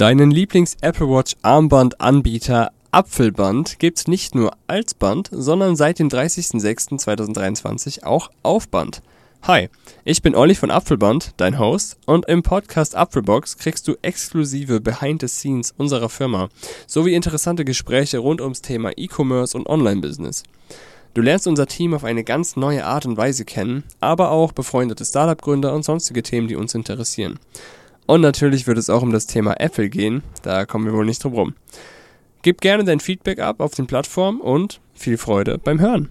Deinen Lieblings-Apple Watch Armband-Anbieter Apfelband gibt's nicht nur als Band, sondern seit dem 30.06.2023 auch auf Band. Hi, ich bin Olli von Apfelband, dein Host, und im Podcast Apfelbox kriegst du exklusive Behind the Scenes unserer Firma sowie interessante Gespräche rund ums Thema E-Commerce und Online-Business. Du lernst unser Team auf eine ganz neue Art und Weise kennen, aber auch befreundete Startup-Gründer und sonstige Themen, die uns interessieren. Und natürlich wird es auch um das Thema Apple gehen, da kommen wir wohl nicht drum rum. Gib gerne dein Feedback ab auf den Plattformen und viel Freude beim Hören.